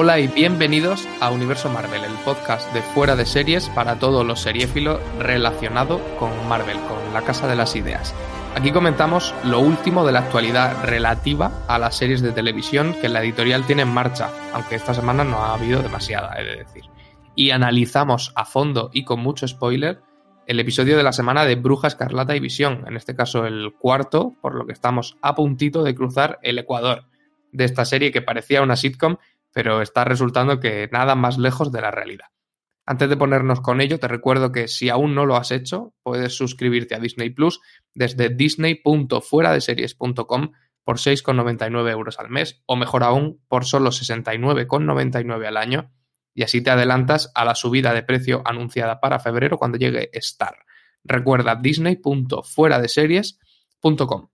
Hola y bienvenidos a Universo Marvel, el podcast de fuera de series para todos los seriéfilos relacionado con Marvel, con la Casa de las Ideas. Aquí comentamos lo último de la actualidad relativa a las series de televisión que la editorial tiene en marcha, aunque esta semana no ha habido demasiada, he de decir. Y analizamos a fondo y con mucho spoiler el episodio de la semana de Bruja Escarlata y Visión, en este caso el cuarto, por lo que estamos a puntito de cruzar el Ecuador de esta serie que parecía una sitcom, pero está resultando que nada más lejos de la realidad. Antes de ponernos con ello, te recuerdo que si aún no lo has hecho, puedes suscribirte a Disney Plus desde disney.fueradeseries.com por 6,99 euros al mes, o mejor aún, por solo 69,99 al año, y así te adelantas a la subida de precio anunciada para febrero cuando llegue Star. Recuerda disney.fueradeseries.com.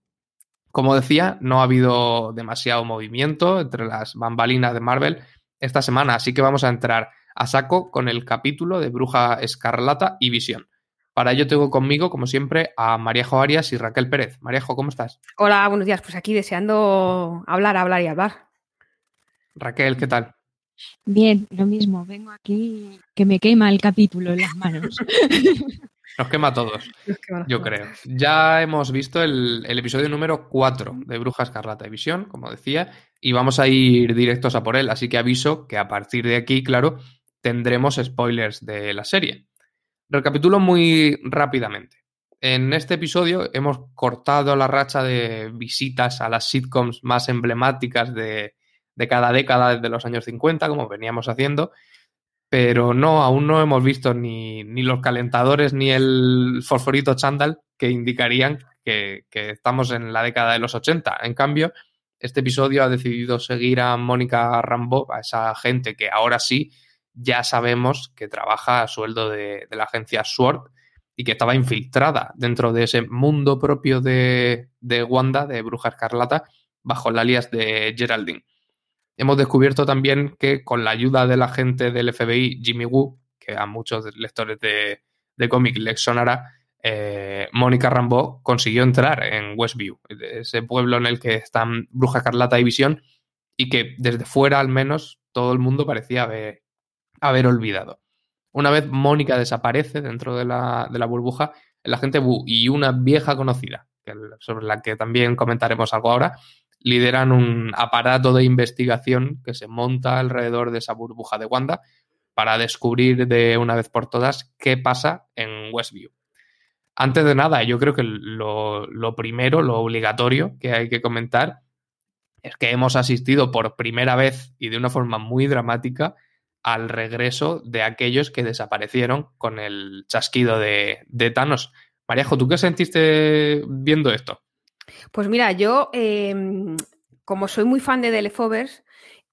Como decía, no ha habido demasiado movimiento entre las bambalinas de Marvel esta semana, así que vamos a entrar a saco con el capítulo de Bruja Escarlata y Visión. Para ello tengo conmigo, como siempre, a Maríajo Arias y Raquel Pérez. Maríajo, ¿cómo estás? Hola, buenos días. Pues aquí deseando hablar, hablar y hablar. Raquel, ¿qué tal? Bien, lo mismo. Vengo aquí que me quema el capítulo en las manos. Nos quema a todos, yo creo. Ya hemos visto el, el, episodio número 4 de Bruja Escarlata y Visión, como decía, y vamos a ir directos a por él. Así que aviso que a partir de aquí, claro, tendremos spoilers de la serie. Recapitulo muy rápidamente. En este episodio hemos cortado la racha de visitas a las sitcoms más emblemáticas de, de cada década desde los años 50, como veníamos haciendo, pero no, aún no hemos visto ni, ni los calentadores ni el fosforito chándal que indicarían que, que, estamos en la década de los 80. En cambio, este episodio ha decidido seguir a Mónica Rambo, a esa gente que ahora sí ya sabemos que trabaja a sueldo de, de, la agencia SWORD y que estaba infiltrada dentro de ese mundo propio de, de Wanda, de Bruja Escarlata, bajo el alias de Geraldine. Hemos descubierto también que con la ayuda del agente del FBI, Jimmy Woo, que a muchos lectores de, de cómic les sonará, eh, Mónica Rambeau consiguió entrar en Westview, ese pueblo en el que están Bruja Escarlata y Visión, y que desde fuera al menos todo el mundo parecía haber, haber olvidado. Una vez Mónica desaparece dentro de la, de la burbuja, el agente Wu y una vieja conocida, sobre la que también comentaremos algo ahora, lideran un aparato de investigación que se monta alrededor de esa burbuja de Wanda para descubrir de una vez por todas qué pasa en Westview. Antes de nada, yo creo que lo, primero, lo obligatorio que hay que comentar es que hemos asistido por primera vez y de una forma muy dramática al regreso de aquellos que desaparecieron con el chasquido de, de Thanos. Maríajo, ¿tú qué sentiste viendo esto? Pues mira, yo, eh, como soy muy fan de The Leftovers,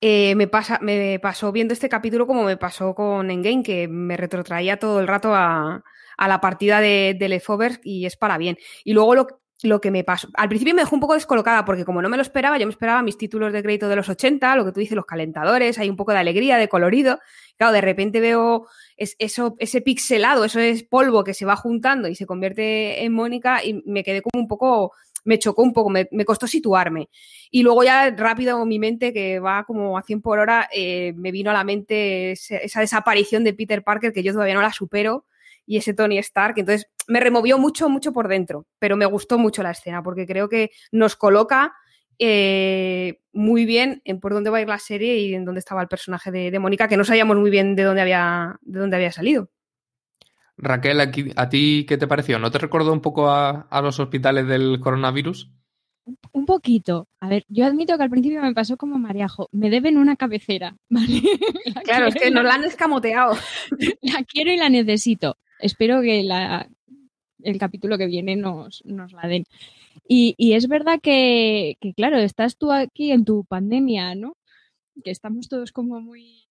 eh, me, pasa, me pasó viendo este capítulo como me pasó con Endgame, que me retrotraía todo el rato a, a la partida de, de Leftovers y es para bien. Y luego lo, lo que me pasó. Al principio me dejó un poco descolocada porque como no me lo esperaba, yo me esperaba mis títulos de crédito de los 80, lo que tú dices, los calentadores, hay un poco de alegría, de colorido. Claro, de repente veo es, eso, ese pixelado, eso es polvo que se va juntando y se convierte en Mónica y me quedé como un poco, me chocó un poco, me, costó situarme. Y luego ya rápido mi mente, que va como a 100 por hora, eh, me vino a la mente esa, esa desaparición de Peter Parker que yo todavía no la supero y ese Tony Stark. Entonces me removió mucho, mucho por dentro, pero me gustó mucho la escena porque creo que nos coloca eh, muy bien en por dónde va a ir la serie y en dónde estaba el personaje de, de Mónica, que no sabíamos muy bien de dónde había, de dónde había salido. Raquel, aquí, ¿a ti qué te pareció? ¿No te recordó un poco a, a los hospitales del coronavirus? Un poquito. A ver, yo admito que al principio me pasó como Mariajo. Me deben una cabecera, ¿vale? claro, es que nos la han escamoteado. La quiero y la necesito. Espero que la, el capítulo que viene nos, nos la den. Y, y es verdad que, que, claro, estás tú aquí en tu pandemia, ¿no? Que estamos todos como muy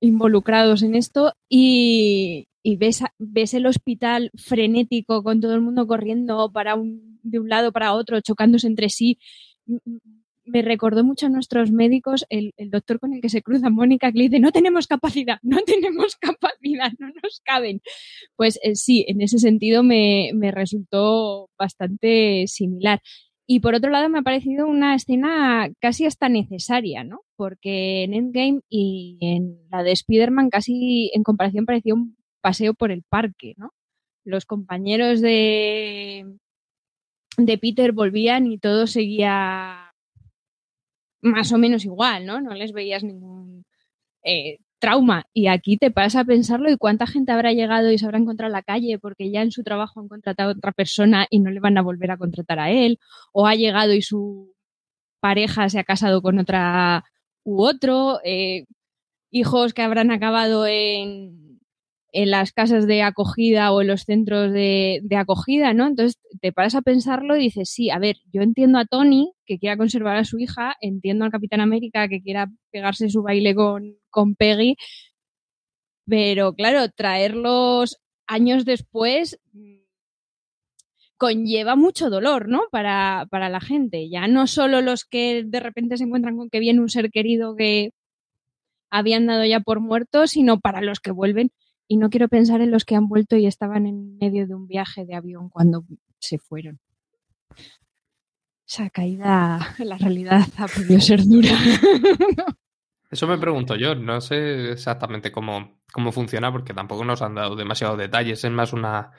involucrados en esto y, y ves, ves el hospital frenético con todo el mundo corriendo para un, de un lado para otro, chocándose entre sí. Me recordó mucho a nuestros médicos, el, doctor con el que se cruza Mónica, que le dice, no tenemos capacidad, no tenemos capacidad, no nos caben. Pues eh, sí, en ese sentido me, me resultó bastante similar. Y por otro lado me ha parecido una escena casi hasta necesaria, ¿no? Porque en Endgame y en la de Spider-Man casi en comparación parecía un paseo por el parque, ¿no? Los compañeros de, de Peter volvían y todo seguía más o menos igual, ¿no? No les veías ningún eh, trauma. Y aquí te pasa a pensarlo y cuánta gente habrá llegado y se habrá encontrado en la calle porque ya en su trabajo han contratado a otra persona y no le van a volver a contratar a él, o ha llegado y su pareja se ha casado con otra u otro, eh, hijos que habrán acabado en en las casas de acogida o en los centros de, acogida, ¿no? Entonces te paras a pensarlo y dices, sí, a ver, yo entiendo a Tony que quiera conservar a su hija, entiendo al Capitán América que quiera pegarse su baile con, con Peggy, pero claro, traerlos años después mm, conlleva mucho dolor, ¿no? Para, para la gente. Ya no solo los que de repente se encuentran con que viene un ser querido que habían dado ya por muerto, sino para los que vuelven y no quiero pensar en los que han vuelto y estaban en medio de un viaje de avión cuando se fueron. Esa caída la realidad ha podido ser dura. Eso me pregunto yo, no sé exactamente cómo, cómo funciona porque tampoco nos han dado demasiados detalles, es más una,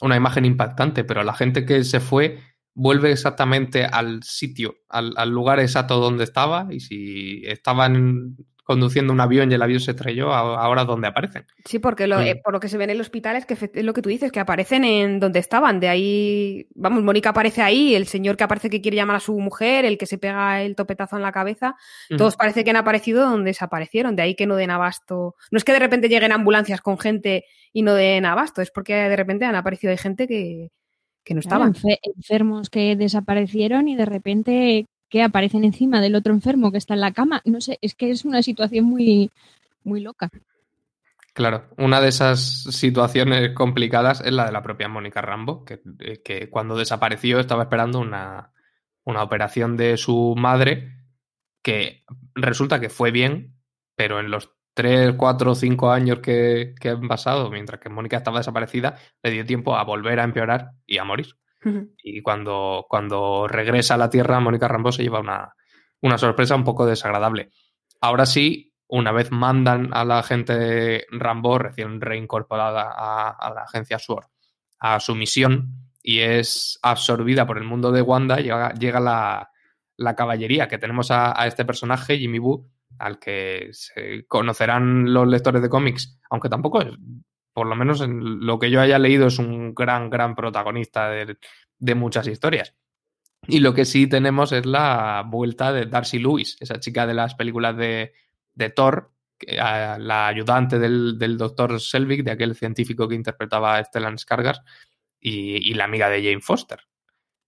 una imagen impactante, pero la gente que se fue vuelve exactamente al sitio, al, al lugar exacto donde estaba y si estaban conduciendo un avión y el avión se estrelló, ahora dónde aparecen. Sí, porque lo, mm. eh, por lo que se ve en el hospital es que es lo que tú dices, que aparecen en donde estaban. De ahí, vamos, Mónica aparece ahí, el señor que aparece que quiere llamar a su mujer, el que se pega el topetazo en la cabeza, todos parece que han aparecido donde desaparecieron. De ahí que no den abasto. No es que de repente lleguen ambulancias con gente y no den abasto, es porque de repente han aparecido de gente que, que no estaban. enfermos que desaparecieron y de repente que aparecen encima del otro enfermo que está en la cama. No sé, es que es una situación muy, muy loca. Claro, una de esas situaciones complicadas es la de la propia Mónica Rambo, que, eh, que cuando desapareció estaba esperando una, una, operación de su madre que resulta que fue bien, pero en los 3, 4, 5 años que, que han pasado, mientras que Mónica estaba desaparecida, le dio tiempo a volver a empeorar y a morir. Y cuando, cuando regresa a la Tierra, Mónica Rambo se lleva una, sorpresa un poco desagradable. Ahora sí, una vez mandan a la gente Rambo, recién reincorporada a, la agencia SWORD, a su misión y es absorbida por el mundo de Wanda, llega, llega la, caballería, que tenemos a, este personaje, Jimmy Boo, al que se conocerán los lectores de cómics, aunque tampoco es por lo menos en lo que yo haya leído, es un gran, gran protagonista de, muchas historias. Y lo que sí tenemos es la vuelta de Darcy Lewis, esa chica de las películas de, Thor, la ayudante del, doctor Selvig, de aquel científico que interpretaba a Stellan Skarsgård, y, la amiga de Jane Foster.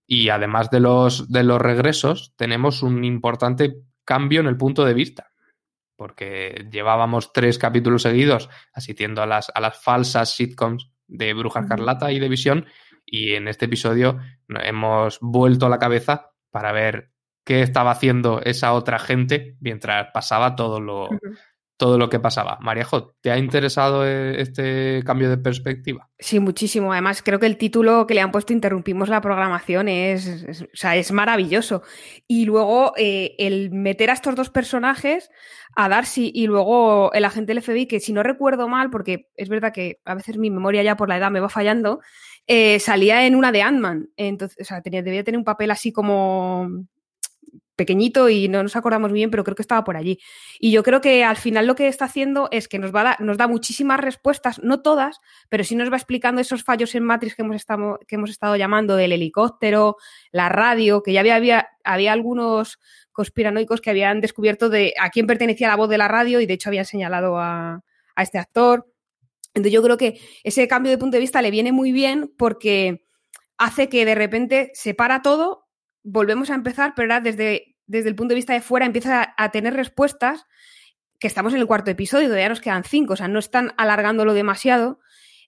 Y además de los, de los regresos, tenemos un importante cambio en el punto de vista porque llevábamos tres capítulos seguidos asistiendo a las, a las falsas sitcoms de Bruja Carlata y de Visión, y en este episodio hemos vuelto a la cabeza para ver qué estaba haciendo esa otra gente mientras pasaba todo lo, todo lo que pasaba. Mariajo, ¿te ha interesado eh, este cambio de perspectiva? Sí, muchísimo. Además, creo que el título que le han puesto Interrumpimos la programación es, es maravilloso. Y luego eh, el meter a estos dos personajes, a Darcy y luego el agente del FBI, que si no recuerdo mal, porque es verdad que a veces mi memoria ya por la edad me va fallando, eh, salía en una de Ant-Man. Entonces, o sea, tenía, debía tener un papel así como pequeñito y no nos acordamos bien, pero creo que estaba por allí. Y yo creo que al final lo que está haciendo es que nos, va nos da muchísimas respuestas, no todas, pero sí nos va explicando esos fallos en Matrix que hemos estado, que hemos estado llamando del helicóptero, la radio, que ya había, había, había algunos conspiranoicos que habían descubierto de a quién pertenecía la voz de la radio y de hecho habían señalado a, a este actor. Entonces yo creo que ese cambio de punto de vista le viene muy bien porque hace que de repente se para todo volvemos a empezar, pero desde, desde el punto de vista de fuera empieza a, tener respuestas que estamos en el cuarto episodio, todavía nos quedan cinco, o sea, no están alargándolo demasiado.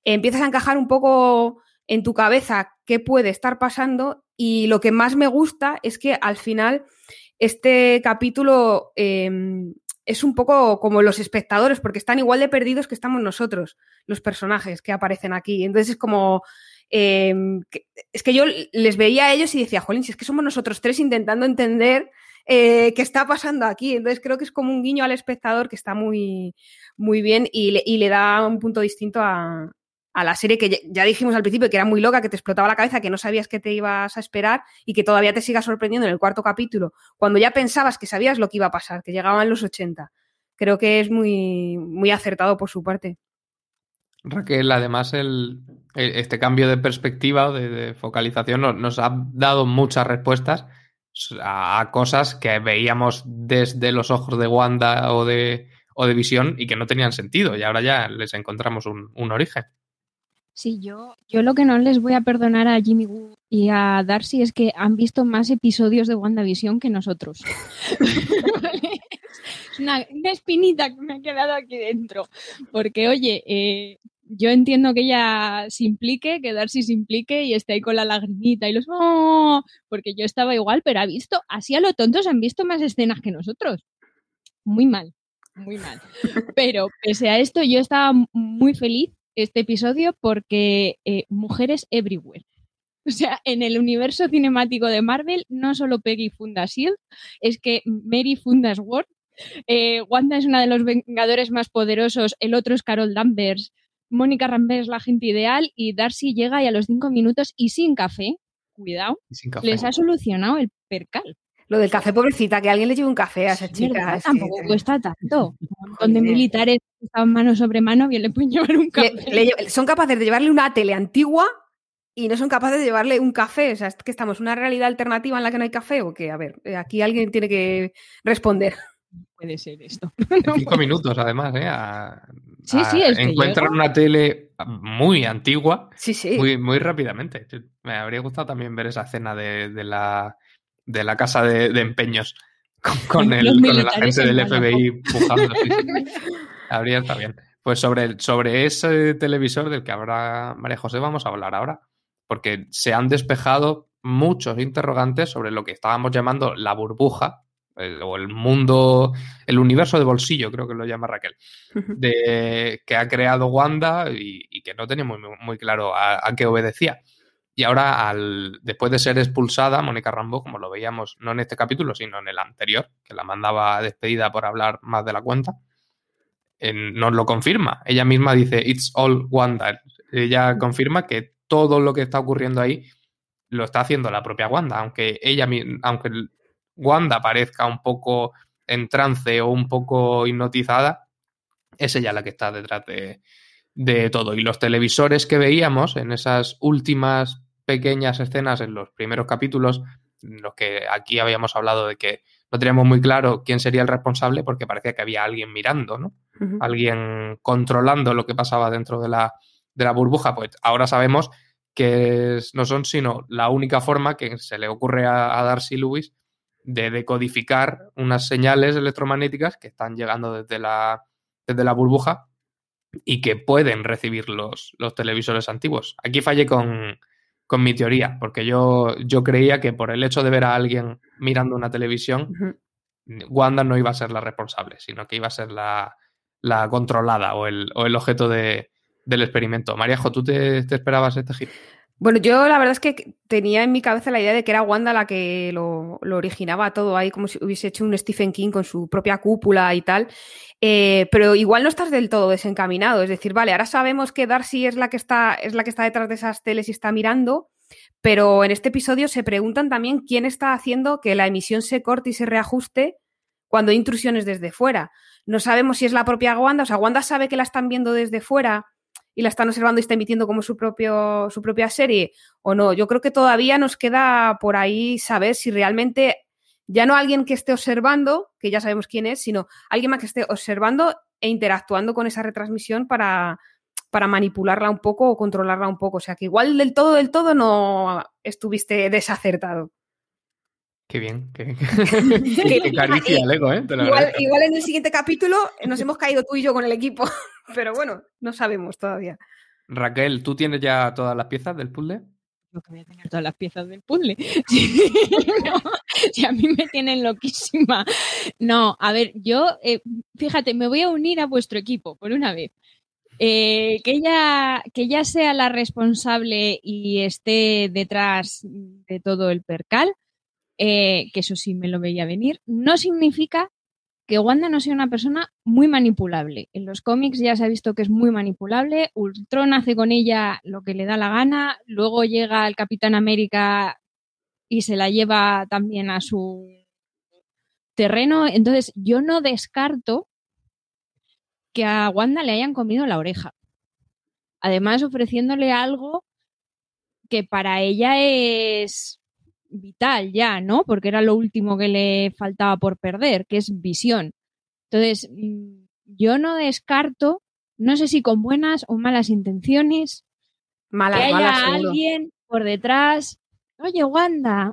empiezas a encajar un poco en tu cabeza qué puede estar pasando y lo que más me gusta es que al final este capítulo em, es un poco como los espectadores, porque están igual de perdidos que estamos nosotros, los personajes que aparecen aquí. Entonces es como... Em, es que yo les veía a ellos y decía, jolín, si es que somos nosotros tres intentando entender eh, qué está pasando aquí. Entonces creo que es como un guiño al espectador que está muy, muy bien y le, y le da un punto distinto a, a la serie que ya dijimos al principio que era muy loca, que te explotaba la cabeza, que no sabías qué te ibas a esperar y que todavía te siga sorprendiendo en el cuarto capítulo, cuando ya pensabas que sabías lo que iba a pasar, que llegaban los 80. Creo que es muy, muy acertado por su parte. Raquel, además el, este cambio de perspectiva o de, focalización nos, ha dado muchas respuestas a, cosas que veíamos desde los ojos de Wanda o de, o de Visión y que no tenían sentido y ahora ya les encontramos un origen. Sí, yo, yo lo que no les voy a perdonar a Jimmy Woo y a Darcy es que han visto más episodios de WandaVision que nosotros. es una, espinita que me ha quedado aquí dentro. Porque, oye, eh, yo entiendo que ella se implique, que Darcy se implique y esté ahí con la lagrimita y los ¡Oh! porque yo estaba igual, pero ha visto, así a lo tontos han visto más escenas que nosotros. Muy mal, muy mal. Pero pese a esto, yo estaba muy feliz este episodio porque eh, mujeres everywhere. O sea, en el universo cinemático de Marvel, no solo Peggy funda S.H.I.E.L.D., es que Mary funda SWORD, eh, Wanda es una de los Vengadores más poderosos, el otro es Carol Danvers, Mónica Rambert es la gente ideal y Darcy llega y a los cinco minutos y sin café, cuidado, les ha solucionado el percal. Lo del café, pobrecita, que alguien le lleve un café a esa chica. tampoco cuesta tanto. Un montón de militares estaban mano sobre mano, bien le pueden llevar un café. son capaces de llevarle una tele antigua y no son capaces de llevarle un café. O sea, es que estamos en una realidad alternativa en la que no hay café o qué. A ver, eh, aquí alguien tiene que responder. Puede ser esto. cinco minutos, además, ¿eh? sí, sí, es Encuentran una tele muy antigua. Sí, sí. Muy, muy rápidamente. Me habría gustado también ver esa escena de la de la casa de, empeños con, el, con agente del FBI pujando. Habría está bien. Pues sobre, sobre ese televisor del que habrá María José vamos a hablar ahora, porque se han despejado muchos interrogantes sobre lo que estábamos llamando la burbuja, o el mundo, el universo de bolsillo, creo que lo llama Raquel, de, que ha creado Wanda y, que no teníamos muy, muy claro a, qué obedecía. Y ahora, al, después de ser expulsada, Mónica Rambo, como lo veíamos no en este capítulo, sino en el anterior, que la mandaba despedida por hablar más de la cuenta, nos lo confirma. Ella misma dice, It's all Wanda. Ella confirma que todo lo que está ocurriendo ahí lo está haciendo la propia Wanda, aunque ella, aunque Wanda parezca un poco en trance o un poco hipnotizada, es ella la que está detrás de, de todo. Y los televisores que veíamos en esas últimas pequeñas escenas en los primeros capítulos, en los que aquí habíamos hablado de que no teníamos muy claro quién sería el responsable porque parecía que había alguien mirando, ¿no? Alguien controlando lo que pasaba dentro de la, de la burbuja, pues ahora sabemos que no son sino la única forma que se le ocurre a, a Darcy Lewis de decodificar unas señales electromagnéticas que están llegando desde la, desde la burbuja y que pueden recibir los, los televisores antiguos. Aquí fallé con, mi teoría, porque yo, yo creía que por el hecho de ver a alguien mirando una televisión, Wanda no iba a ser la responsable, sino que iba a ser la, controlada o el, o el objeto de, del experimento. Mariajo, ¿tú te, te esperabas este giro? Bueno, yo la verdad es que tenía en mi cabeza la idea de que era Wanda la que lo, originaba todo ahí, como si hubiese hecho un Stephen King con su propia cúpula y tal. Eh, pero igual no estás del todo desencaminado. Es decir, vale, ahora sabemos que Darcy es la que está, es la que está detrás de esas teles y está mirando, pero en este episodio se preguntan también quién está haciendo que la emisión se corte y se reajuste cuando hay intrusiones desde fuera. No sabemos si es la propia Wanda, o sea, Wanda sabe que la están viendo desde fuera y la están observando y está emitiendo como su, propio, su propia serie o no. Yo creo que todavía nos queda por ahí saber si realmente ya no alguien que esté observando, que ya sabemos quién es, sino alguien más que esté observando e interactuando con esa retransmisión para, para manipularla un poco o controlarla un poco. O sea que igual del todo, del todo no estuviste desacertado. Qué bien, qué, qué, caricia ¿eh? igual, igual, en el siguiente capítulo nos hemos caído tú y yo con el equipo, pero bueno, no sabemos todavía. Raquel, ¿tú tienes ya todas las piezas del puzzle? Yo que voy a tener todas las piezas del puzzle. si a mí me tienen loquísima. No, a ver, yo, eh, fíjate, me voy a unir a vuestro equipo por una vez. Eh, que, ella, que ella sea la responsable y esté detrás de todo el percal, eh, que eso sí me lo veía venir, no significa que Wanda no sea una persona muy manipulable. En los cómics ya se ha visto que es muy manipulable. Ultron hace con ella lo que le da la gana. Luego llega el Capitán América y se la lleva también a su terreno. Entonces, yo no descarto que a Wanda le hayan comido la oreja. Además, ofreciéndole algo que para ella es vital ya, ¿no? Porque era lo último que le faltaba por perder, que es visión. Entonces, mm, yo no descarto, no sé si con buenas o malas intenciones, malas, que haya alguien por detrás. Oye, Wanda,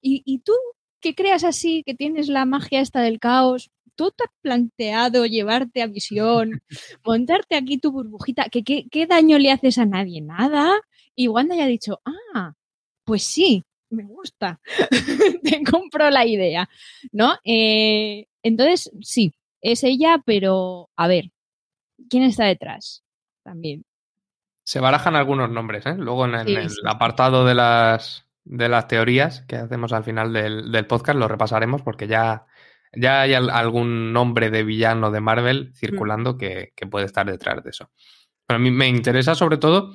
¿y, ¿y tú que creas así, que tienes la magia esta del caos? ¿tú te has planteado llevarte a visión, montarte aquí tu burbujita? ¿Qué, qué, daño le haces a nadie? Nada. Y Wanda ya ha dicho, ah, pues sí, me gusta, te compro la idea, ¿no? Eh, entonces, sí, es ella, pero a ver, ¿quién está detrás? También. Se barajan algunos nombres, ¿eh? Luego en, el apartado de las, de las teorías que hacemos al final del, del podcast lo repasaremos porque ya ya hay algún nombre de villano de Marvel circulando mm. que, puede estar detrás de eso. Pero a mí me interesa sobre todo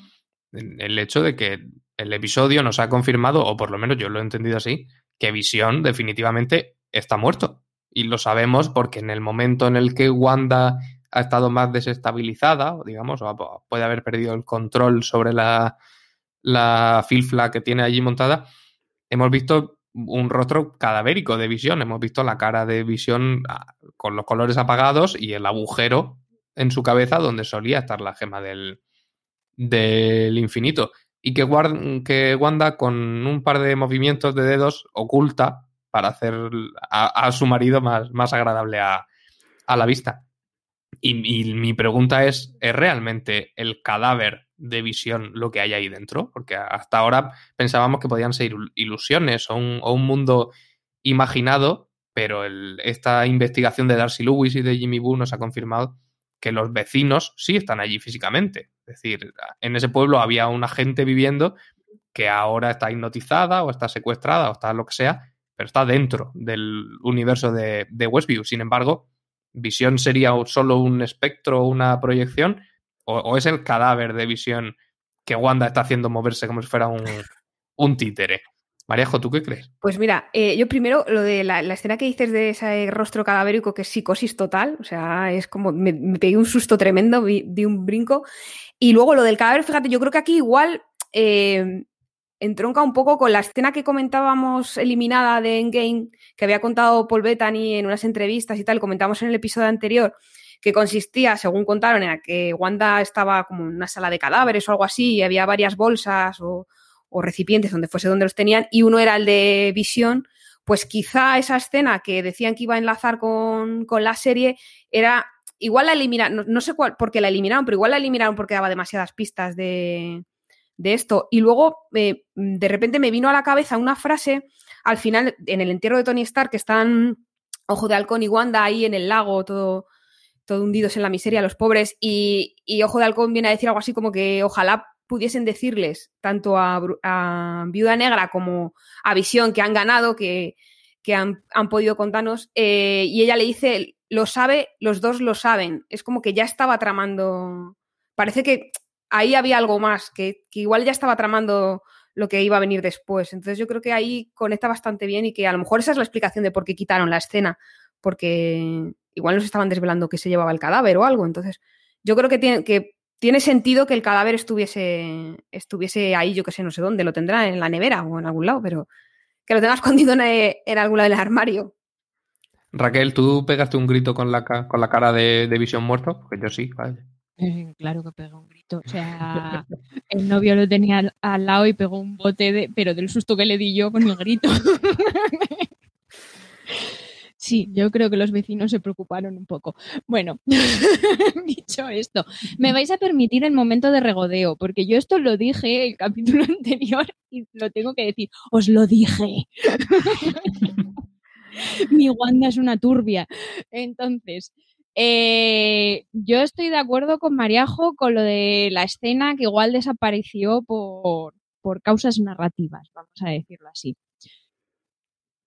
el hecho de que el episodio nos ha confirmado, o por lo menos yo lo he entendido así, que Visión definitivamente está muerto. Y lo sabemos porque en el momento en el que Wanda ha estado más desestabilizada, digamos, o puede haber perdido el control sobre la, la filfla que tiene allí montada, hemos visto un rostro cadavérico de visión. Hemos visto la cara de visión ah, con los colores apagados y el agujero en su cabeza donde solía estar la gema del infinito. Y que, que Wanda con un par de movimientos de dedos oculta para hacer a, su marido más, más agradable a, a la vista. Y, mi pregunta es, ¿es realmente el cadáver de visión lo que hay ahí dentro, porque hasta ahora pensábamos que podían ser ilusiones o un, mundo imaginado, pero esta investigación de Darcy Lewis y de Jimmy Boo nos ha confirmado que los vecinos sí están allí físicamente. Es decir, en ese pueblo había una gente viviendo que ahora está hipnotizada o está secuestrada o está lo que sea, pero está dentro del universo de, de Westview. Sin embargo, Visión sería solo un espectro o una proyección o, es el cadáver de visión que Wanda está haciendo moverse como si fuera un, un títere. Maríajo, ¿tú qué crees? Pues mira, eh, yo primero, lo de la, escena que dices de ese rostro cadavérico que es psicosis total, o sea, es como, me, pegué un susto tremendo, di un brinco. Y luego lo del cadáver, fíjate, yo creo que aquí igual eh, entronca un poco con la escena que comentábamos eliminada de Endgame, que había contado Paul Bettany en unas entrevistas y tal, comentamos en el episodio anterior, que consistía, según contaron, en que Wanda estaba como en una sala de cadáveres o algo así, y había varias bolsas o, recipientes donde fuese donde los tenían, y uno era el de visión, pues quizá esa escena que decían que iba a enlazar con, la serie era. Igual la eliminaron, no, sé cuál, por qué la eliminaron, pero igual la eliminaron porque daba demasiadas pistas de, esto. Y luego, eh, de repente me vino a la cabeza una frase al final, en el entierro de Tony Stark, que están Ojo de Halcón y Wanda ahí en el lago, todo, todo hundidos en la miseria, los pobres, y, Ojo de Halcón viene a decir algo así como que ojalá pudiesen decirles tanto a, Viuda Negra como a Visión que han ganado, que, han, podido contarnos, eh, y ella le dice, lo sabe, los dos lo saben, es como que ya estaba tramando, parece que ahí había algo más, que, que igual ya estaba tramando lo que iba a venir después. Entonces yo creo que ahí conecta bastante bien y que a lo mejor esa es la explicación de por qué quitaron la escena, porque igual nos estaban desvelando que se llevaba el cadáver o algo. Entonces, yo creo que tiene, que tiene sentido que el cadáver estuviese, estuviese ahí, yo que sé, no sé dónde, lo tendrá en la nevera o en algún lado, pero que lo tenga escondido en, algún lado del armario. Raquel, ¿tú pegaste un grito con la, con la cara de, Visión muerto? Porque yo sí, vale. Eh, claro que pegó un grito. O sea, el novio lo tenía al, al, lado y pegó un bote, de, pero del susto que le di yo con el grito. Sí, yo creo que los vecinos se preocuparon un poco. Bueno, dicho esto, me vais a permitir el momento de regodeo, porque yo esto lo dije el capítulo anterior y lo tengo que decir. Os lo dije. Mi Wanda es una turbia. Entonces, eh, yo estoy de acuerdo con Mariajo con lo de la escena que igual desapareció por, por causas narrativas, vamos a decirlo así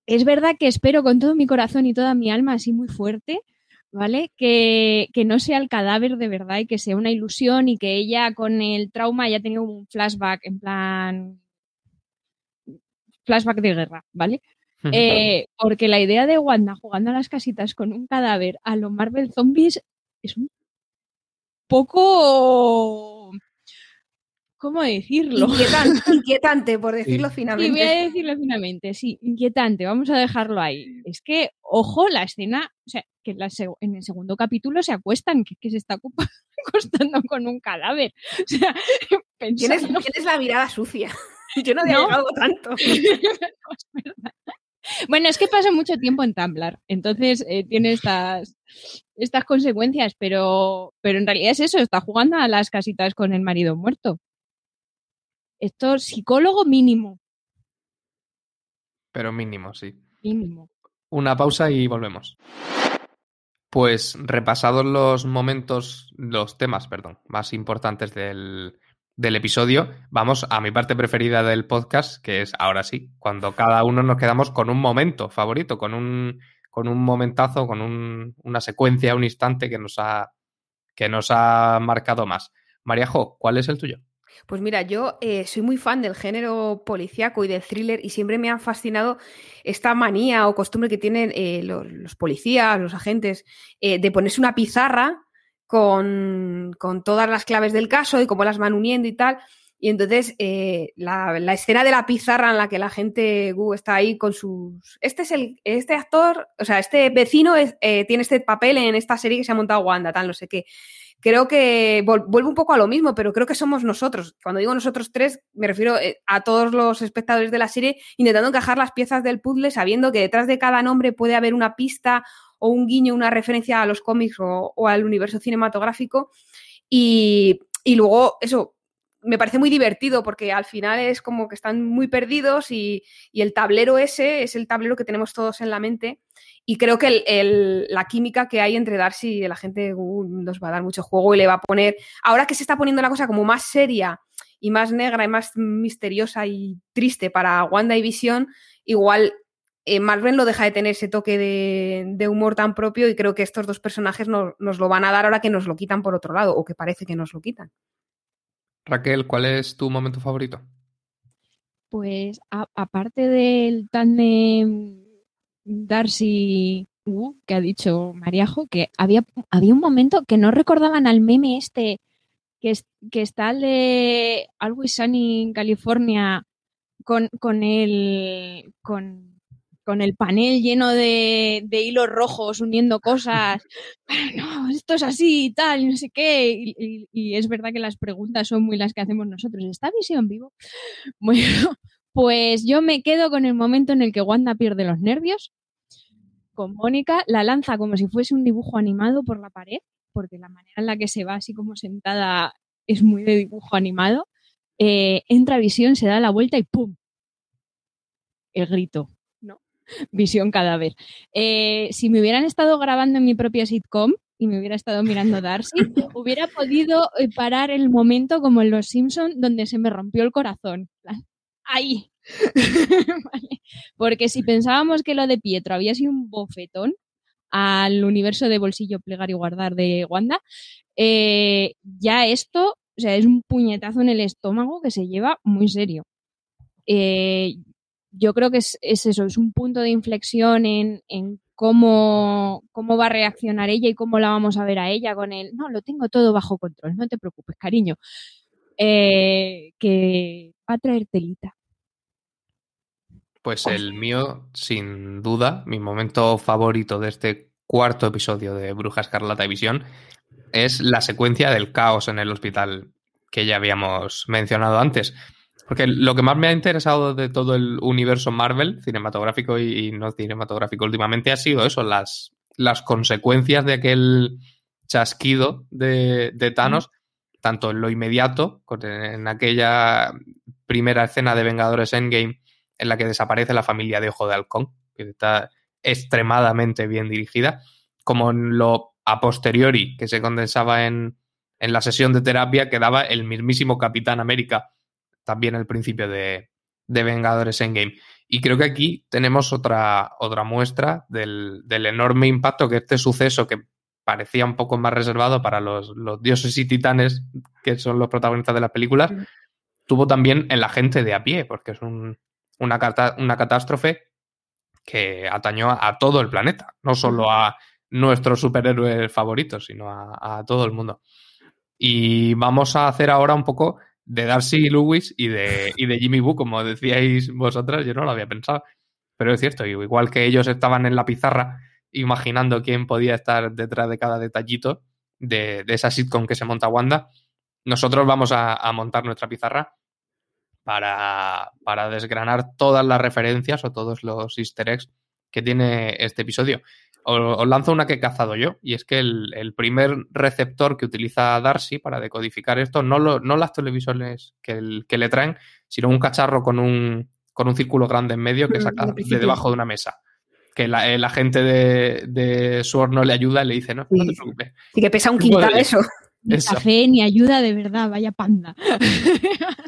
es verdad que espero con todo mi corazón y toda mi alma, así muy fuerte, ¿vale? Que, no sea el cadáver de verdad y que sea una ilusión y que ella con el trauma haya tenido un flashback en plan flashback de guerra, ¿vale? Eh, porque la idea de Wanda jugando a las casitas con un cadáver a los Marvel Zombies es un poco ¿cómo decirlo? Inquietante, por decirlo finamente. Sí, voy a decirlo finamente, sí, inquietante, vamos a dejarlo ahí. Es que, ojo, la escena, o sea, que en el segundo capítulo se acuestan, que, se está acostando con un cadáver. O sea, ¿Tienes, la mirada sucia. Yo no había llegado tanto. Bueno, es que pasa mucho tiempo en Tumblr, entonces eh, tiene estas, estas consecuencias, pero, pero en realidad es eso, está jugando a las casitas con el marido muerto. Esto es psicólogo mínimo. Pero mínimo, sí. Mínimo. Una pausa y volvemos. Pues repasados los momentos, los temas, perdón, más importantes del, del episodio, vamos a mi parte preferida del podcast, que es ahora sí, cuando cada uno nos quedamos con un momento favorito, con un, con un momentazo, con un, una secuencia, un instante que nos ha, que nos ha marcado más. Mariajo, ¿cuál es el tuyo? Pues mira, yo eh, soy muy fan del género policíaco y del thriller y siempre me ha fascinado esta manía o costumbre que tienen eh, los, policías, los agentes, eh, de ponerse una pizarra con, todas las claves del caso y cómo las van uniendo y tal. Y entonces la, escena de la pizarra en la que la gente uh, está ahí con sus... Este es el... Este actor, o sea, este vecino tiene este papel en esta serie que se ha montado Wanda, tal, no sé qué creo que vuelvo un poco a lo mismo, pero creo que somos nosotros. Cuando digo nosotros tres, me refiero eh, a todos los espectadores de la serie intentando encajar las piezas del puzzle, sabiendo que detrás de cada nombre puede haber una pista o un guiño, una referencia a los cómics o, al universo cinematográfico. Y, luego, eso, me parece muy divertido porque al final es como que están muy perdidos y, y, el tablero ese es el tablero que tenemos todos en la mente y creo que la química que hay entre Darcy y la gente uh, nos va a dar mucho juego y le va a poner. Ahora que se está poniendo la cosa como más seria y más negra y más misteriosa y triste para Wanda y Vision, igual eh, Marvel no deja de tener ese toque de, humor tan propio y creo que estos dos personajes nos lo van a dar ahora que nos lo quitan por otro lado, o que parece que nos lo quitan. Raquel, ¿cuál es tu momento favorito? Pues aparte del tándem Darcy que ha dicho Mariajo, que había, había un momento que no recordaban al meme este, que, que está el de Always Sunny en California con, con, el, con, el panel lleno de, hilos rojos uniendo cosas. no, esto es así y tal, no sé qué. Y, y, es verdad que las preguntas son muy las que hacemos nosotros. ¿Está visión vivo? Bueno, pues yo me quedo con el momento en el que Wanda pierde los nervios, con Mónica, la lanza como si fuese un dibujo animado por la pared, porque la manera en la que se va así como sentada es muy de dibujo animado. Eh, entra Visión, se da la vuelta y ¡pum! El grito. Visión cadáver. Eh, si me hubieran estado grabando en mi propia sitcom, y me hubiera estado mirando Darcy, hubiera podido eh, parar el momento como en Los Simpson donde se me rompió el corazón ahí. Porque si pensábamos que lo de Pietro había sido un bofetón al universo de bolsillo plegar y guardar de Wanda, eh, ya esto, o sea, es un puñetazo en el estómago que se lleva muy serio. Eh, yo creo que es, eso, es un punto de inflexión en, cómo, cómo va a reaccionar ella y cómo la vamos a ver a ella con el, no, lo tengo todo bajo control, no te preocupes, cariño. Eh, que va a traer telita. Pues el mío, sin duda, mi momento favorito de este cuarto episodio de Bruja Escarlata y Visión es la secuencia del caos en el hospital que ya habíamos mencionado antes. Porque lo que más me ha interesado de todo el universo Marvel, cinematográfico y, no cinematográfico últimamente, ha sido eso, las, las consecuencias de aquel chasquido de, de Thanos, tanto en lo inmediato, en aquella primera escena de Vengadores Endgame, en la que desaparece la familia de Ojo de Halcón, que está extremadamente bien dirigida, como en lo a posteriori que se condensaba en, en la sesión de terapia que daba el mismísimo Capitán América, también al principio de, de Vengadores Endgame. Y creo que aquí tenemos otra, otra muestra del, del, enorme impacto que este suceso, que parecía un poco más reservado para los, los dioses y titanes, que son los protagonistas de las películas, tuvo también en la gente de a pie, porque es un, una, una catástrofe que atañó a, todo el planeta, no solo a nuestros superhéroes favoritos, sino a, a, todo el mundo. Y vamos a hacer ahora un poco de Darcy Lewis y de, y de Jimmy Boo, como decíais vosotras, yo no lo había pensado. Pero es cierto, igual que ellos estaban en la pizarra imaginando quién podía estar detrás de cada detallito de, de esa sitcom que se monta Wanda, nosotros vamos a, a montar nuestra pizarra para, para, desgranar todas las referencias o todos los easter eggs que tiene este episodio. Os, lanzo una que he cazado yo, y es que el, el, primer receptor que utiliza Darcy para decodificar esto, no, lo, no las televisores que, el, que, le traen, sino un cacharro con un, con un círculo grande en medio que saca de debajo de una mesa que la, el agente de, de Sword no le ayuda y le dice, no, sí. no te preocupes. Y que pesa un quintal eso. Ni eso. café, ni ayuda, de verdad, vaya panda.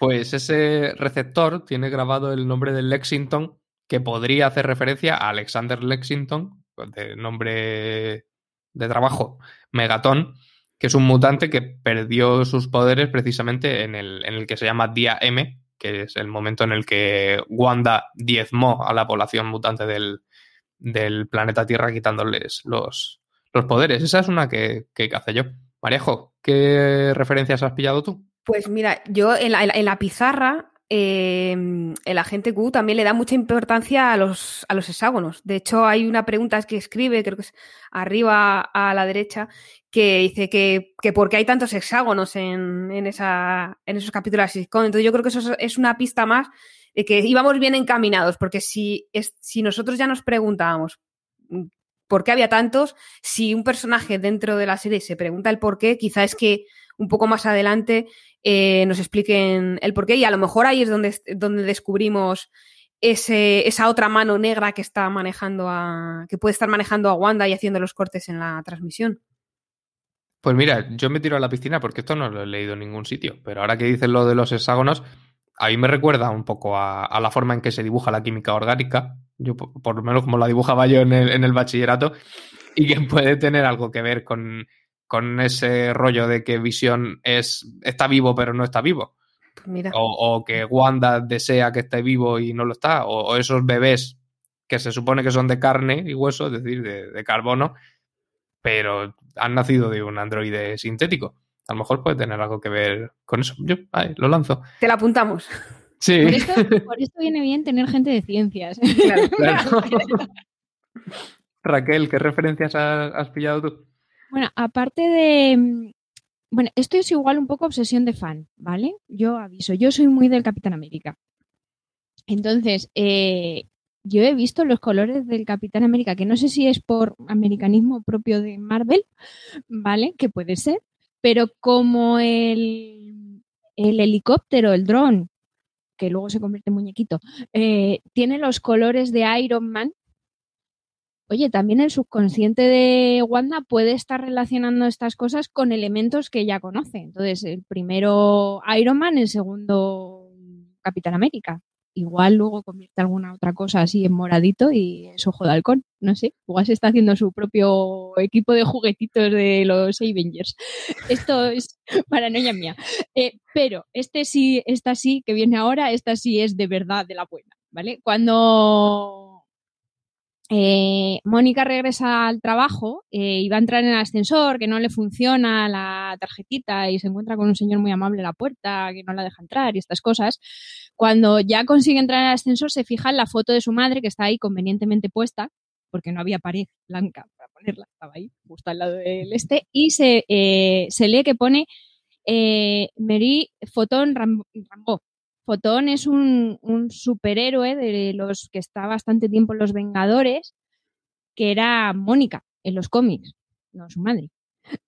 Pues ese receptor tiene grabado el nombre de Lexington, que podría hacer referencia a Alexander Lexington, de nombre de trabajo, Megatón, que es un mutante que perdió sus poderes precisamente en el, en el que se llama Día M, que es el momento en el que Wanda diezmó a la población mutante del, del planeta Tierra quitándoles los, los, poderes. Esa es una que, que hace yo. Marejo, ¿qué referencias has pillado tú? Pues mira, yo en la, en la pizarra, eh, el agente Q también le da mucha importancia a los, a los hexágonos. De hecho, hay una pregunta que escribe, creo que es arriba a la derecha, que dice que, que por qué hay tantos hexágonos en, en, esa, en esos capítulos de sitcom. Entonces yo creo que eso es una pista más de que íbamos bien encaminados, porque si, es, si nosotros ya nos preguntábamos por qué había tantos, si un personaje dentro de la serie se pregunta el por qué, quizá es que un poco más adelante eh, nos expliquen el por qué y a lo mejor ahí es donde, donde descubrimos ese, esa otra mano negra que está manejando a, que puede estar manejando a Wanda y haciendo los cortes en la transmisión. Pues mira, yo me tiro a la piscina porque esto no lo he leído en ningún sitio, pero ahora que dices lo de los hexágonos, a mí me recuerda un poco a, la forma en que se dibuja la química orgánica, yo por, por lo menos como la dibujaba yo en el, en el, bachillerato, y que puede tener algo que ver con, con ese rollo de que Visión es, está vivo pero no está vivo. Mira. O, o, que Wanda desea que esté vivo y no lo está, o, o, esos bebés que se supone que son de carne y hueso, es decir, de, de carbono, pero han nacido de un androide sintético a lo mejor puede tener algo que ver con eso. Yo, ahí, lo lanzo. Te la apuntamos. Sí. Por esto, por esto, viene bien tener gente de ciencias. Claro, claro. Raquel, ¿qué referencias has, has, pillado tú? Bueno, aparte de. Bueno, esto es igual un poco obsesión de fan, ¿vale? Yo aviso, yo soy muy del Capitán América. Entonces, eh, yo he visto los colores del Capitán América, que no sé si es por americanismo propio de Marvel, ¿vale? Que puede ser, pero como el, el helicóptero, el dron, que luego se convierte en muñequito, eh, tiene los colores de Iron Man, oye, también el subconsciente de Wanda puede estar relacionando estas cosas con elementos que ya conoce. Entonces, el primero Iron Man, el segundo Capitán América igual luego convierte alguna otra cosa así en moradito y es ojo de halcón, no sé, igual se está haciendo su propio equipo de juguetitos de los Avengers. Esto es paranoia mía. Eh, pero este sí, esta sí que viene ahora, esta sí es de verdad de la buena, ¿vale? Cuando eh, Mónica regresa al trabajo eh, y va a entrar en el ascensor, que no le funciona la tarjetita y se encuentra con un señor muy amable en la puerta que no la deja entrar y estas cosas. Cuando ya consigue entrar en el ascensor, se fija en la foto de su madre que está ahí convenientemente puesta, porque no había pared blanca para ponerla, estaba ahí, justo al lado del este, y se, eh, se lee que pone eh, Mary Fotón Rambo, Fotón es un, un, superhéroe de los que está bastante tiempo en los Vengadores, que era Mónica en los cómics, no su madre.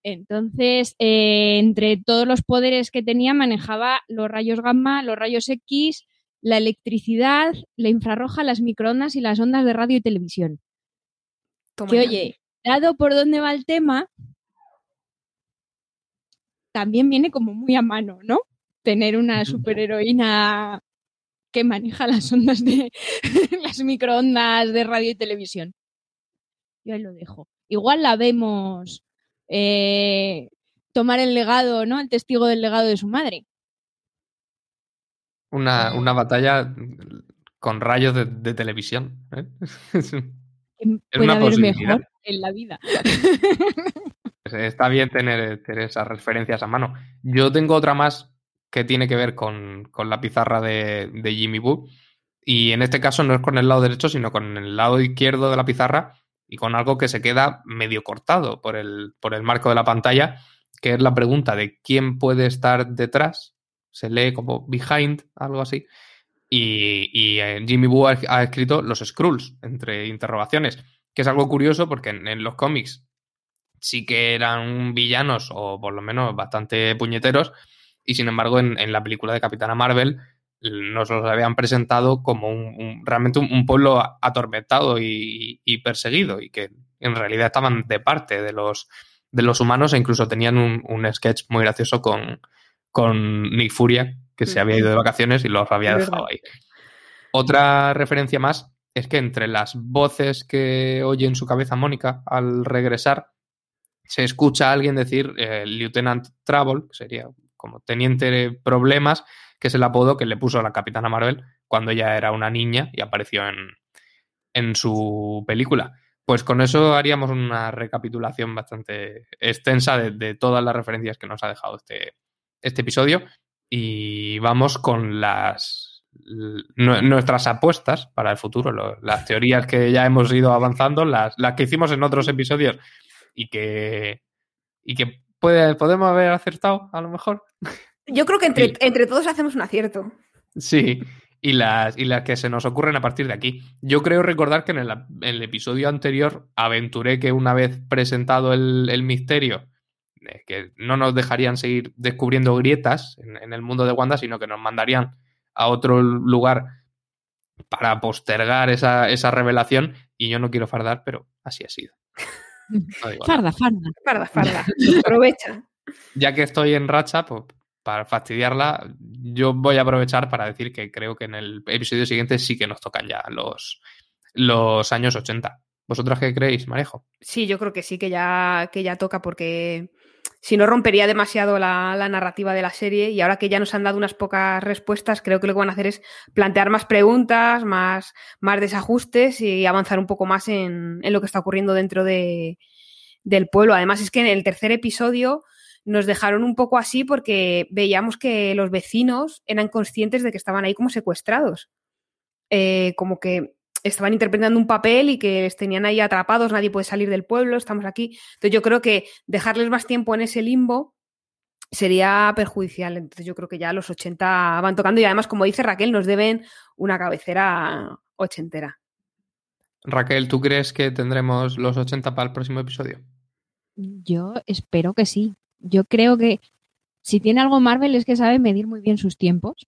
Entonces, eh, entre todos los poderes que tenía, manejaba los rayos gamma, los rayos X, la electricidad, la infrarroja, las microondas y las ondas de radio y televisión. que oye, dado por dónde va el tema, también viene como muy a mano, ¿no? Tener una superheroína que maneja las ondas de las microondas de radio y televisión. Yo ahí lo dejo. Igual la vemos eh, tomar el legado, ¿no? El testigo del legado de su madre. Una, una batalla con rayos de, televisión. ¿eh? es una haber mejor en la vida. Está bien tener, esas referencias a mano. Yo tengo otra más que tiene que ver con, la pizarra de, de, Jimmy Boo. Y en este caso no es con el lado derecho, sino con el lado izquierdo de la pizarra y con algo que se queda medio cortado por el, por el marco de la pantalla, que es la pregunta de quién puede estar detrás. Se lee como behind, algo así. Y, y eh, Jimmy Boo ha, escrito los Skrulls, entre interrogaciones, que es algo curioso porque en los cómics sí que eran villanos o por lo menos bastante puñeteros y sin embargo en, la película de Capitana Marvel nos los habían presentado como un, realmente un, pueblo atormentado y, perseguido y que en realidad estaban de parte de los, de los humanos e incluso tenían un, sketch muy gracioso con, con Nick Furia que se había ido de vacaciones y los había dejado ahí. Otra referencia más es que entre las voces que oye en su cabeza Mónica al regresar se escucha a alguien decir eh, Lieutenant Trouble, que sería como teniente problemas, que es el apodo que le puso a la Capitana Marvel cuando ella era una niña y apareció en, en su película. Pues con eso haríamos una recapitulación bastante extensa de, todas las referencias que nos ha dejado este, este episodio. Y vamos con las nuestras apuestas para el futuro, las teorías que ya hemos ido avanzando, las, las que hicimos en otros episodios y que, y que puede, podemos haber acertado, a lo mejor. Yo creo que entre, entre todos hacemos un acierto. Sí, y las, y las que se nos ocurren a partir de aquí. Yo creo recordar que en el, episodio anterior aventuré que una vez presentado el, misterio, eh, que no nos dejarían seguir descubriendo grietas en, en, el mundo de Wanda, sino que nos mandarían a otro lugar para postergar esa, esa revelación. Y yo no quiero fardar, pero así ha sido. Farda, farda. Farda, farda. Aprovecha. Ya que estoy en racha, pues para fastidiarla, yo voy a aprovechar para decir que creo que en el episodio siguiente sí que nos tocan ya los, los años 80. ¿Vosotras qué creéis, Marejo? Sí, yo creo que sí, que ya, que ya toca porque si no rompería demasiado la, narrativa de la serie y ahora que ya nos han dado unas pocas respuestas, creo que lo que van a hacer es plantear más preguntas, más, más desajustes y avanzar un poco más en, lo que está ocurriendo dentro de, del pueblo. Además es que en el tercer episodio nos dejaron un poco así porque veíamos que los vecinos eran conscientes de que estaban ahí como secuestrados. Eh, como que estaban interpretando un papel y que les tenían ahí atrapados, nadie puede salir del pueblo, estamos aquí. Entonces yo creo que dejarles más tiempo en ese limbo sería perjudicial. Entonces yo creo que ya los 80 van tocando y además, como dice Raquel, nos deben una cabecera ochentera. Raquel, ¿tú crees que tendremos los 80 para el próximo episodio? Yo espero que sí. Yo creo que si tiene algo Marvel es que sabe medir muy bien sus tiempos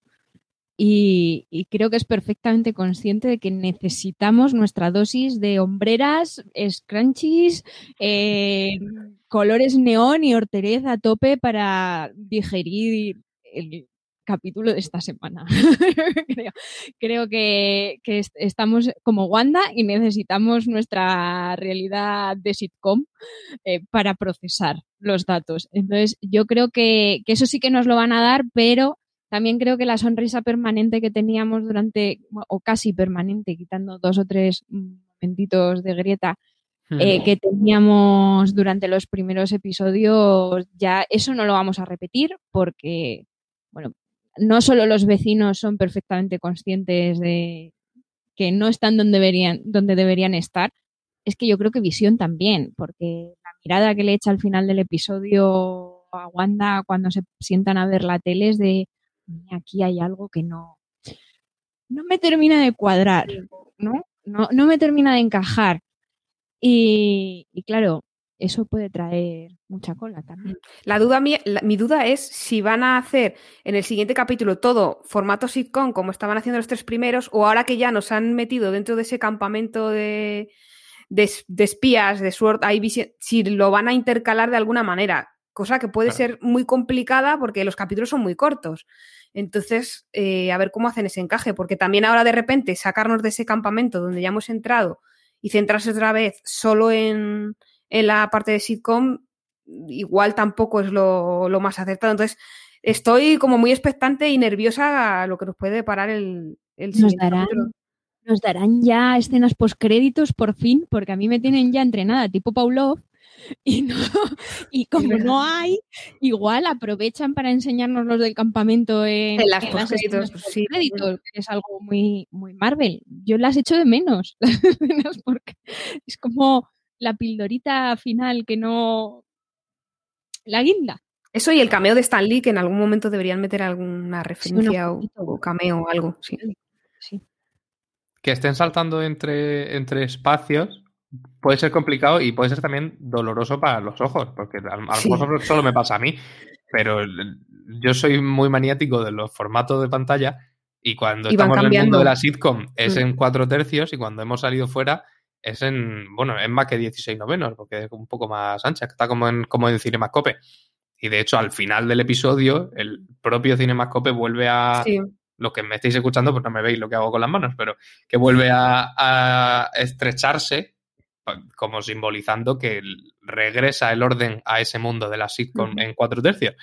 y, creo que es perfectamente consciente de que necesitamos nuestra dosis de hombreras, scrunchies, eh, colores neón y horterez a tope para digerir el capítulo de esta semana. creo, que, estamos como Wanda y necesitamos nuestra realidad de sitcom eh, para procesar los datos. Entonces, yo creo que, que eso sí que nos lo van a dar, pero también creo que la sonrisa permanente que teníamos durante, o casi permanente, quitando dos o tres momentitos de grieta, eh, que teníamos durante los primeros episodios, ya eso no lo vamos a repetir porque, bueno, no solo los vecinos son perfectamente conscientes de que no están donde deberían, donde deberían estar, es que yo creo que Visión también, porque la mirada que le echa al final del episodio a Wanda cuando se sientan a ver la tele es de aquí hay algo que no, no me termina de cuadrar, ¿no? No, no me termina de encajar. Y, claro, eso puede traer mucha cola también. La duda, mi, mi, duda es si van a hacer en el siguiente capítulo todo formato sitcom como estaban haciendo los tres primeros o ahora que ya nos han metido dentro de ese campamento de, de, espías, de Sword si lo van a intercalar de alguna manera, cosa que puede ser muy complicada porque los capítulos son muy cortos. Entonces, eh, a ver cómo hacen ese encaje, porque también ahora de repente sacarnos de ese campamento donde ya hemos entrado y centrarse otra vez solo en, la parte de sitcom, igual tampoco es lo, más acertado. Entonces, estoy como muy expectante y nerviosa a lo que nos puede parar el, el nos darán ya escenas postcréditos por fin, porque a mí me tienen ya entrenada tipo Pavlov y, no, y como no hay, igual aprovechan para enseñarnos los del campamento en, las postcréditos. Sí. que es algo muy, muy Marvel. Yo las echo de menos, porque es como la pildorita final que no... La guinda. Eso y el cameo de Stan Lee, que en algún momento deberían meter alguna referencia o, cameo o algo. Sí. sí que estén saltando entre, entre espacios puede ser complicado y puede ser también doloroso para los ojos, porque a, lo mejor solo me pasa a mí, pero yo soy muy maniático de los formatos de pantalla y cuando estamos en el mundo de la sitcom es mm. en cuatro tercios y cuando hemos salido fuera es en, bueno, es más que 16 novenos, porque es un poco más ancha, está como en, como en Cinemascope. Y de hecho, al final del episodio, el propio Cinemascope vuelve a, lo que me estáis escuchando, pues no me veis lo que hago con las manos, pero que vuelve a, estrecharse como simbolizando que regresa el orden a ese mundo de la sitcom en cuatro tercios.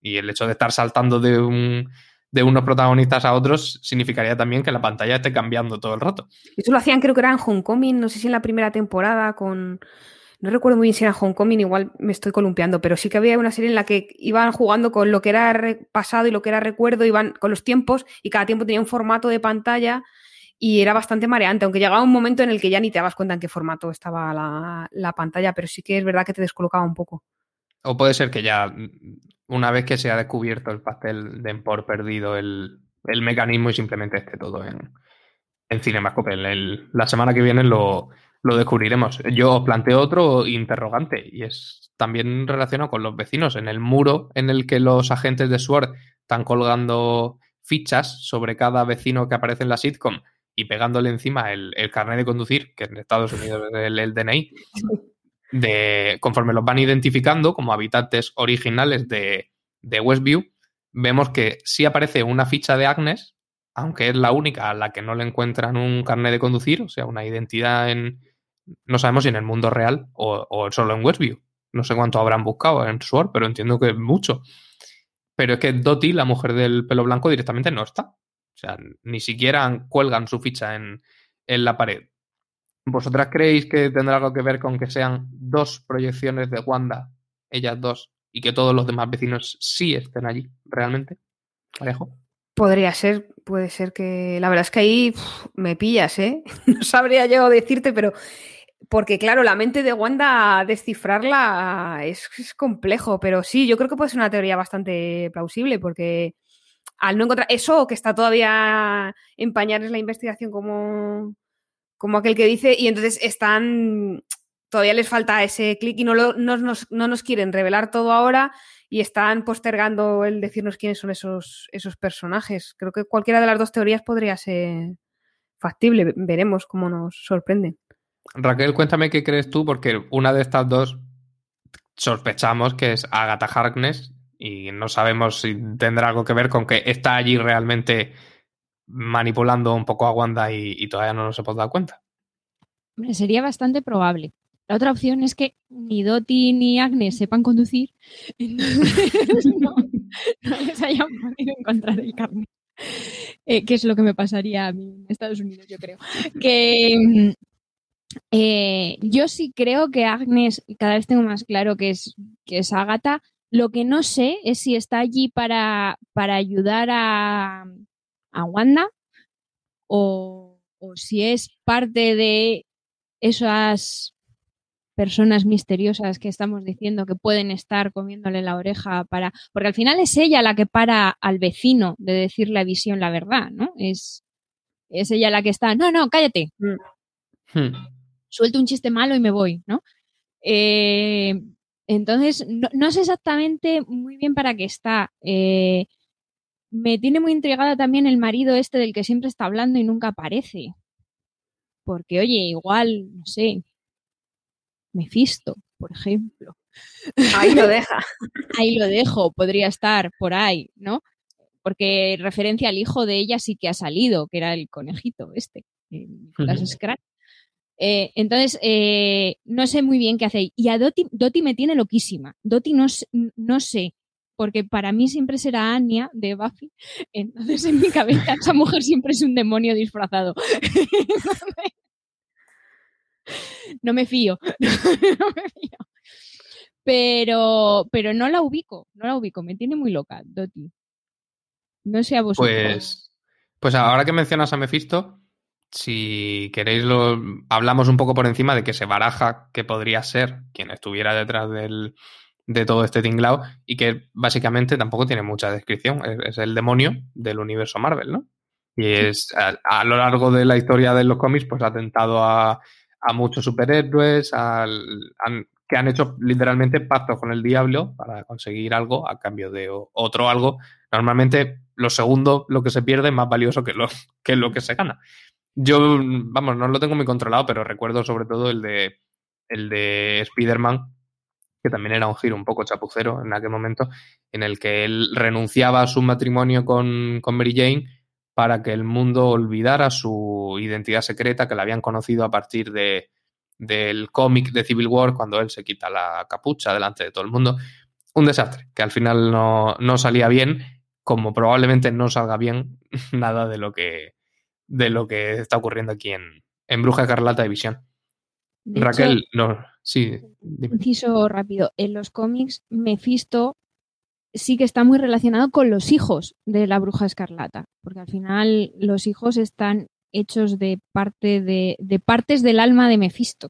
Y el hecho de estar saltando de, un, de unos protagonistas a otros significaría también que la pantalla esté cambiando todo el rato. Eso lo hacían, creo que era en Homecoming, no sé si en la primera temporada con no recuerdo muy bien si era Homecoming, igual me estoy columpiando, pero sí que había una serie en la que iban jugando con lo que era pasado y lo que era recuerdo, iban con los tiempos y cada tiempo tenía un formato de pantalla y era bastante mareante, aunque llegaba un momento en el que ya ni te dabas cuenta en qué formato estaba la, pantalla, pero sí que es verdad que te descolocaba un poco. O puede ser que ya, una vez que se ha descubierto el pastel de por perdido el, mecanismo y simplemente esté todo en, en Cinemascope. la semana que viene lo, lo descubriremos. Yo planteo otro interrogante y es también relacionado con los vecinos. En el muro en el que los agentes de SWORD están colgando fichas sobre cada vecino que aparece en la sitcom y pegándole encima el, carnet de conducir, que en Estados Unidos es el, DNI, de, conforme los van identificando como habitantes originales de, de Westview, vemos que sí aparece una ficha de Agnes, aunque es la única a la que no le encuentran un carnet de conducir, o sea, una identidad en, no sabemos si en el mundo real o, solo en Westview. No sé cuánto habrán buscado en Sword, pero entiendo que mucho. Pero es que Dottie, la mujer del pelo blanco, directamente no está. O sea, ni siquiera cuelgan su ficha en, en la pared. ¿Vosotras creéis que tendrá algo que ver con que sean dos proyecciones de Wanda, ellas dos, y que todos los demás vecinos sí estén allí, realmente? ¿Alejo? Podría ser, puede ser que. La verdad es que ahí me pillas, ¿eh? No sabría yo decirte, pero. Porque, claro, la mente de Wanda, descifrarla es, complejo, pero sí, yo creo que puede ser una teoría bastante plausible, porque al no encontrar eso, que está todavía en pañales la investigación como, como aquel que dice, y entonces están. Todavía les falta ese clic y no, no, no nos quieren revelar todo ahora y están postergando el decirnos quiénes son esos, esos personajes. Creo que cualquiera de las dos teorías podría ser factible. Veremos cómo nos sorprenden. Raquel, cuéntame qué crees tú, porque una de estas dos sospechamos que es Agatha Harkness y no sabemos si tendrá algo que ver con que está allí realmente manipulando un poco a Wanda y, todavía no nos hemos dado cuenta. Sería bastante probable. La otra opción es que ni Doti ni Agnes sepan conducir, no, les hayan podido encontrar el carnet. Eh, que es lo que me pasaría a mí en Estados Unidos, yo creo. Que eh, yo sí creo que Agnes, cada vez tengo más claro que es, que es Agatha. Lo que no sé es si está allí para, para ayudar a, a Wanda o, o si es parte de esas personas misteriosas que estamos diciendo que pueden estar comiéndole la oreja para. Porque al final es ella la que para al vecino de decirle a Visión la verdad, ¿no? Es. es ella la que está, no, no, cállate. Mm. Hmm. Suelto un chiste malo y me voy, ¿no? Eh, entonces, no, sé exactamente muy bien para qué está. Eh, me tiene muy intrigada también el marido este del que siempre está hablando y nunca aparece. Porque, oye, igual, no sé, Mefisto, por ejemplo. Ahí lo deja. ahí lo dejo, podría estar por ahí, ¿no? Porque referencia al hijo de ella sí que ha salido, que era el conejito este, las eh, entonces, eh, no sé muy bien qué hace. Y a Doti, me tiene loquísima. Doti no, no sé, porque para mí siempre será Anya de Buffy. Entonces, en mi cabeza, esa mujer siempre es un demonio disfrazado. no me fío. no me fío. Pero, pero no la ubico, no la ubico, me tiene muy loca, Doti. No sé a vosotros. Pues, pues ahora que mencionas a Mephisto, si queréis lo hablamos un poco por encima de que se baraja que podría ser quien estuviera detrás del, de todo este tinglao y que básicamente tampoco tiene mucha descripción. Es, el demonio del universo Marvel, ¿no? Y es a, lo largo de la historia de los cómics, pues ha atentado a, a muchos superhéroes, al, que han hecho literalmente pactos con el diablo para conseguir algo a cambio de otro algo. Normalmente lo segundo, lo que se pierde, es más valioso que lo que, lo que se gana. Yo, vamos, no lo tengo muy controlado, pero recuerdo sobre todo el de, el de Spider-Man, que también era un giro un poco chapucero en aquel momento, en el que él renunciaba a su matrimonio con, con Mary Jane para que el mundo olvidara su identidad secreta que la habían conocido a partir de, del cómic de Civil War cuando él se quita la capucha delante de todo el mundo. Un desastre, que al final no, salía bien, como probablemente no salga bien nada de lo que, de lo que está ocurriendo aquí en, en Bruja Carlata de Visión. Raquel, no, sí. Inciso rápido. En los cómics, Mephisto sí que está muy relacionado con los hijos de la Bruja Escarlata, porque al final los hijos están hechos de parte de, de partes del alma de Mefisto.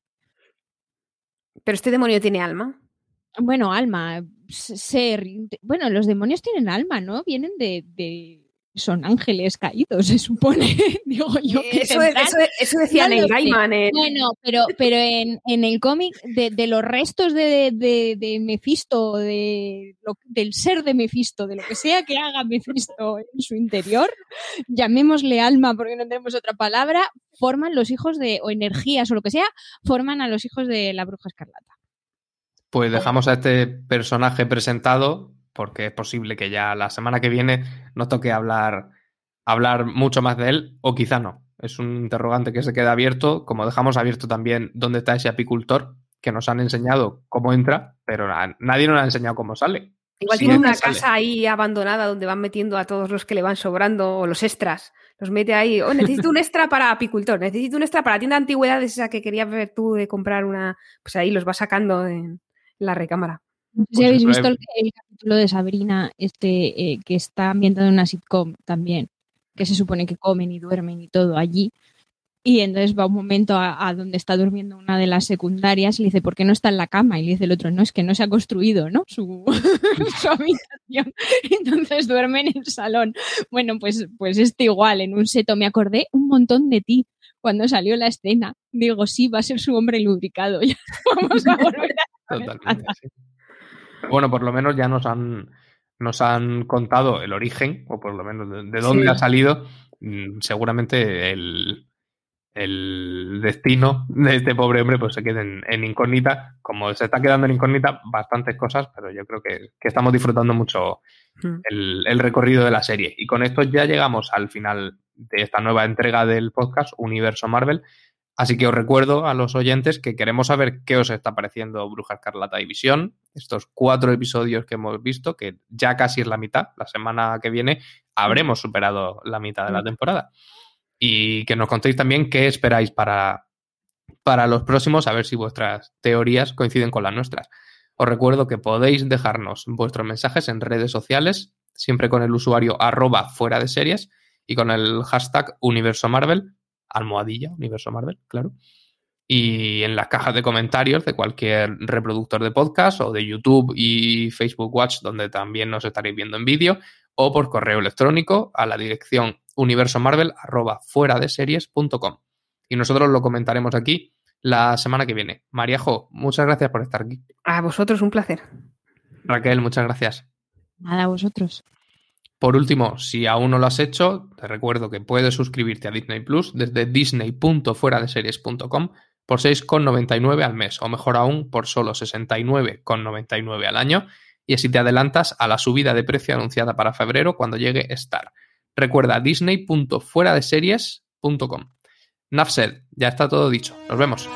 Pero este demonio tiene alma. Bueno, alma, ser. Bueno, los demonios tienen alma, ¿no? Vienen de, son ángeles caídos, se supone. Digo yo que eso, eso, decían en Gaiman. Bueno, pero, pero en, el cómic de, los restos de, de, de Mephisto, de, del ser de Mephisto, de lo que sea que haga Mephisto en su interior, llamémosle alma porque no tenemos otra palabra, forman los hijos de, o energías o lo que sea, forman a los hijos de la bruja escarlata. Pues dejamos a este personaje presentado porque es posible que ya la semana que viene nos toque hablar, hablar mucho más de él, o quizá no. Es un interrogante que se queda abierto, como dejamos abierto también dónde está ese apicultor, que nos han enseñado cómo entra, pero nadie nos ha enseñado cómo sale. Igual tiene una casa ahí abandonada donde van metiendo a todos los que le van sobrando o los extras. Los mete ahí. Oh, necesito un extra para apicultor, necesito un extra para tienda de antigüedades, esa que querías ver tú de comprar una. Pues ahí los va sacando en la recámara. No sé si habéis visto el, capítulo de Sabrina, este eh, que está ambientado en una sitcom también, que se supone que comen y duermen y todo allí. Y entonces va un momento a, donde está durmiendo una de las secundarias y le dice, ¿por qué no está en la cama? Y le dice el otro, no, es que no se ha construido, ¿no? Su, habitación. Entonces duerme en el salón. Bueno, pues, pues este igual, en un seto me acordé un montón de ti cuando salió la escena. Digo, sí, va a ser su hombre lubricado. Ya vamos a volver a... Totalmente, bueno, por lo menos ya nos han, nos han contado el origen, o por lo menos de, dónde ha salido, mm, seguramente el, el, destino de este pobre hombre pues se quede en, incógnita. Como se está quedando en incógnita bastantes cosas, pero yo creo que, estamos disfrutando mucho hmm. el, el, recorrido de la serie. Y con esto ya llegamos al final de esta nueva entrega del podcast Universo Marvel. Así que os recuerdo a los oyentes que queremos saber qué os está pareciendo Bruja Escarlata y Visión, estos cuatro episodios que hemos visto, que ya casi es la mitad, la semana que viene habremos superado la mitad de la mm. temporada. Y que nos contéis también qué esperáis para, para los próximos, a ver si vuestras teorías coinciden con las nuestras. Os recuerdo que podéis dejarnos vuestros mensajes en redes sociales, siempre con el usuario arroba fuera de series y con el hashtag Universo Marvel almohadilla, Universo Marvel, claro. Y en las cajas de comentarios de cualquier reproductor de podcast o de YouTube y Facebook Watch, donde también nos estaréis viendo en vídeo, o por correo electrónico a la dirección universomarvel.fueradeseries.com. Y nosotros lo comentaremos aquí la semana que viene. Mariajo, muchas gracias por estar aquí. A vosotros, un placer. Raquel, muchas gracias. Nada, a vosotros. Por último, si aún no lo has hecho, te recuerdo que puedes suscribirte a Disney Plus desde disney.fueradeseries.com por 6,99 al mes, o mejor aún, por solo 69,99 al año, y así te adelantas a la subida de precio anunciada para febrero cuando llegue Star. Recuerda disney.fueradeseries.com. Nafsed, ya está todo dicho. Nos vemos.